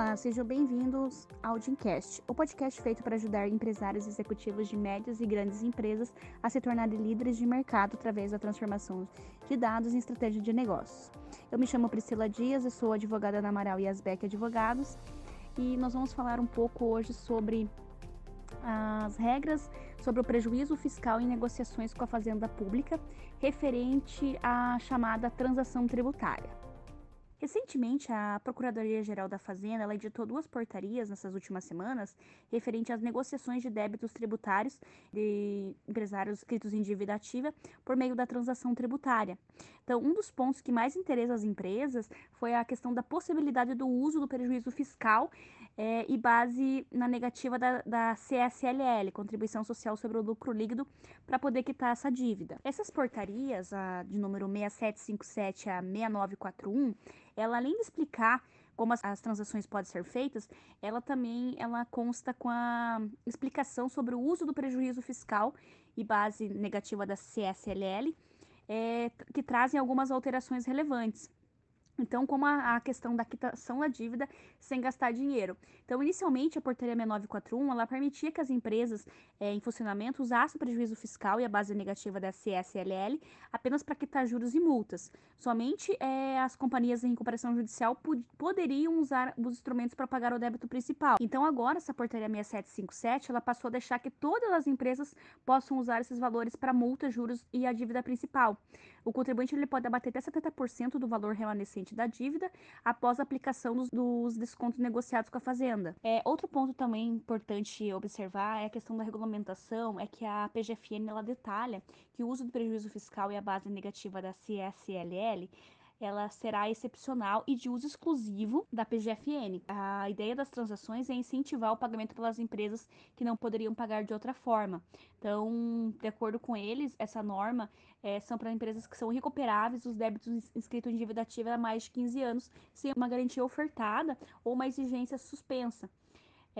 Olá, sejam bem-vindos ao Dincast, o podcast feito para ajudar empresários executivos de médias e grandes empresas a se tornarem líderes de mercado através da transformação de dados em estratégia de negócios. Eu me chamo Priscila Dias, e sou advogada da Amaral e Asbeck Advogados e nós vamos falar um pouco hoje sobre as regras sobre o prejuízo fiscal em negociações com a Fazenda Pública referente à chamada transação tributária. Recentemente, a Procuradoria-Geral da Fazenda editou duas portarias nessas últimas semanas referente às negociações de débitos tributários de empresários inscritos em dívida ativa por meio da transação tributária. Então, um dos pontos que mais interessa as empresas foi a questão da possibilidade do uso do prejuízo fiscal é, e base na negativa da, da CSLL, Contribuição Social sobre o Lucro Líquido, para poder quitar essa dívida. Essas portarias, a de número 6757 a 6941, ela além de explicar como as, as, transações podem ser feitas, ela também ela consta com a explicação sobre o uso do prejuízo fiscal e base negativa da CSLL, é, que trazem algumas alterações relevantes. Então, como a, a, questão da quitação da dívida sem gastar dinheiro. Então, inicialmente, a portaria 6941, ela permitia que as empresas é, em funcionamento usassem o prejuízo fiscal e a base negativa da CSLL apenas para quitar juros e multas. Somente é, as companhias em recuperação judicial poderiam usar os instrumentos para pagar o débito principal. Então, agora, essa portaria 6757, ela passou a deixar que todas as empresas possam usar esses valores para multas, juros e a dívida principal. O contribuinte ele pode abater até 70% do valor remanescente da dívida após a aplicação dos, dos descontos negociados com a Fazenda. É, outro ponto também importante observar é a questão da regulamentação, é que a PGFN ela detalha que o uso do prejuízo fiscal e a base negativa da CSLL ela será excepcional e de uso exclusivo da PGFN. A ideia das transações é incentivar o pagamento pelas empresas que não poderiam pagar de outra forma. Então, de acordo com eles, essa norma é, são para empresas que são recuperáveis os débitos inscritos em dívida ativa há mais de 15 anos, sem uma garantia ofertada ou uma exigência suspensa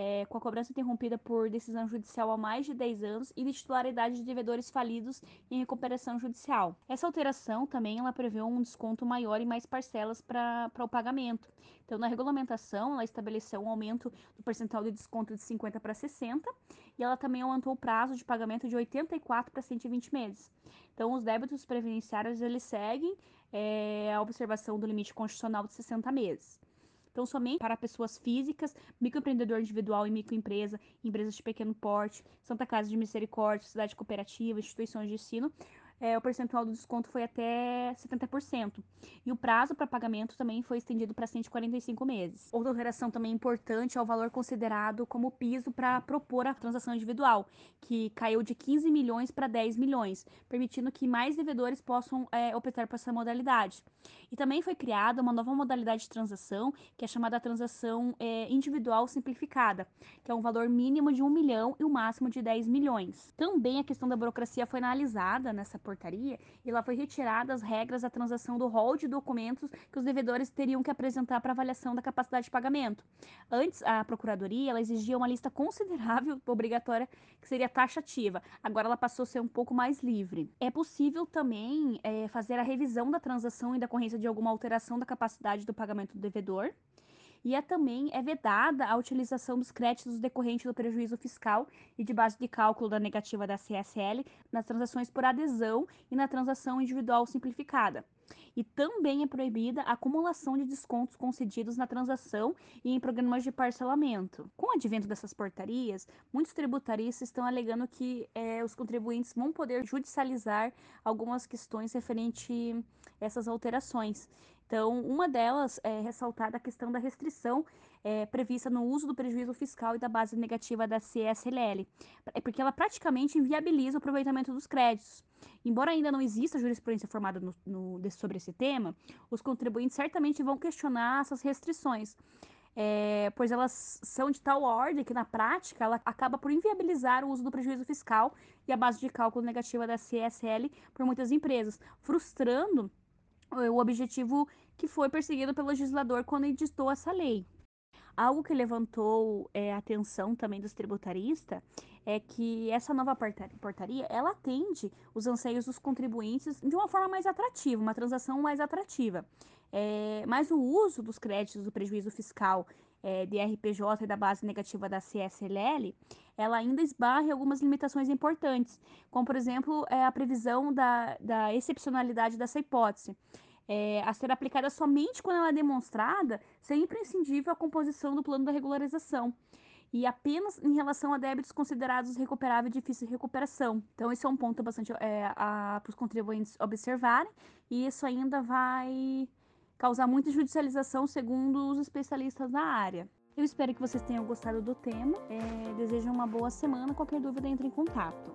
é, com a cobrança interrompida por decisão judicial há mais de 10 anos e de titularidade de devedores falidos em recuperação judicial. Essa alteração também ela prevê um desconto maior e mais parcelas para o pagamento. Então, na regulamentação, ela estabeleceu um aumento do percentual de desconto de 50 para 60 e ela também aumentou o prazo de pagamento de 84 para 120 meses. Então, os débitos previdenciários eles seguem é, a observação do limite constitucional de 60 meses. Então, somente para pessoas físicas, microempreendedor individual e microempresa, empresas de pequeno porte, Santa Casa de Misericórdia, cidade cooperativa, instituições de ensino, é, o percentual do desconto foi até 70%. E o prazo para pagamento também foi estendido para 145 meses. Outra alteração também importante é o valor considerado como piso para propor a transação individual, que caiu de 15 milhões para 10 milhões, permitindo que mais devedores possam é, optar por essa modalidade. E também foi criada uma nova modalidade de transação, que é chamada transação é, individual simplificada, que é um valor mínimo de 1 milhão e o um máximo de 10 milhões. Também a questão da burocracia foi analisada nessa portaria e lá foi retirada as regras da transação do rol de documentos que os devedores teriam que apresentar para avaliação da capacidade de pagamento. Antes, a procuradoria ela exigia uma lista considerável obrigatória que seria taxativa. Agora ela passou a ser um pouco mais livre. É possível também é, fazer a revisão da transação em decorrência de alguma alteração da capacidade do pagamento do devedor e é também é vedada a utilização dos créditos decorrentes do prejuízo fiscal e de base de cálculo da negativa da CSL nas transações por adesão e na transação individual simplificada. E também é proibida a acumulação de descontos concedidos na transação e em programas de parcelamento. Com o advento dessas portarias, muitos tributaristas estão alegando que é, os contribuintes vão poder judicializar algumas questões referente a essas alterações. Então, uma delas é ressaltada a questão da restrição é, prevista no uso do prejuízo fiscal e da base negativa da CSLL, é porque ela praticamente inviabiliza o aproveitamento dos créditos. Embora ainda não exista jurisprudência formada no, no, sobre esse tema, os contribuintes certamente vão questionar essas restrições. É, pois elas são de tal ordem que, na prática, ela acaba por inviabilizar o uso do prejuízo fiscal e a base de cálculo negativa da CSL por muitas empresas, frustrando o objetivo que foi perseguido pelo legislador quando editou essa lei. Algo que levantou é, a atenção também dos tributaristas é que essa nova portaria ela atende os anseios dos contribuintes de uma forma mais atrativa, uma transação mais atrativa. É, mas o uso dos créditos do prejuízo fiscal é, de RPJ e da base negativa da CSLL, ela ainda esbarra algumas limitações importantes, como, por exemplo, é, a previsão da, da excepcionalidade dessa hipótese. É, a ser aplicada somente quando ela é demonstrada ser imprescindível a composição do plano da regularização e apenas em relação a débitos considerados recuperáveis e difíceis de recuperação. Então, esse é um ponto bastante é, para os contribuintes observarem, e isso ainda vai causar muita judicialização, segundo os especialistas da área. Eu espero que vocês tenham gostado do tema. É, desejo uma boa semana. Qualquer dúvida, entre em contato.